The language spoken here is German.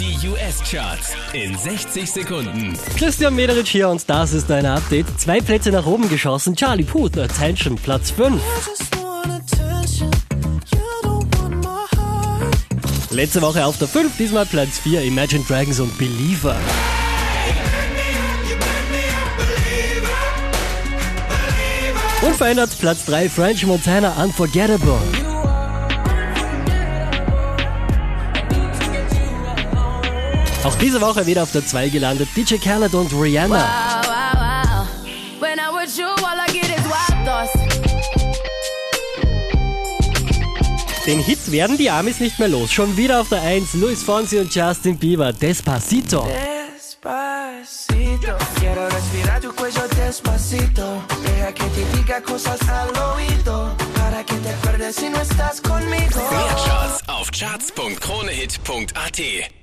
Die US-Charts in 60 Sekunden. Christian Mederich hier und das ist dein Update. Zwei Plätze nach oben geschossen. Charlie Puth, Attention, Platz 5. Letzte Woche auf der 5, diesmal Platz 4, Imagine Dragons und Believer. Unverändert Platz 3, French Montana, Unforgettable. Auch diese Woche wieder auf der 2 gelandet, DJ Khaled und Rihanna. Wow, wow, wow. When I'm with you, all I get is wild thoughts. Den Hit werden die Amis nicht mehr los. Schon wieder auf der 1, Luis Fonsi und Justin Bieber, Despacito. Despacito, quiero respirar tu cuello despacito. Deja que te diga cosas al oído. Para que te acuerdes si no estás conmigo. Mehr Charts auf charts.kronehit.at.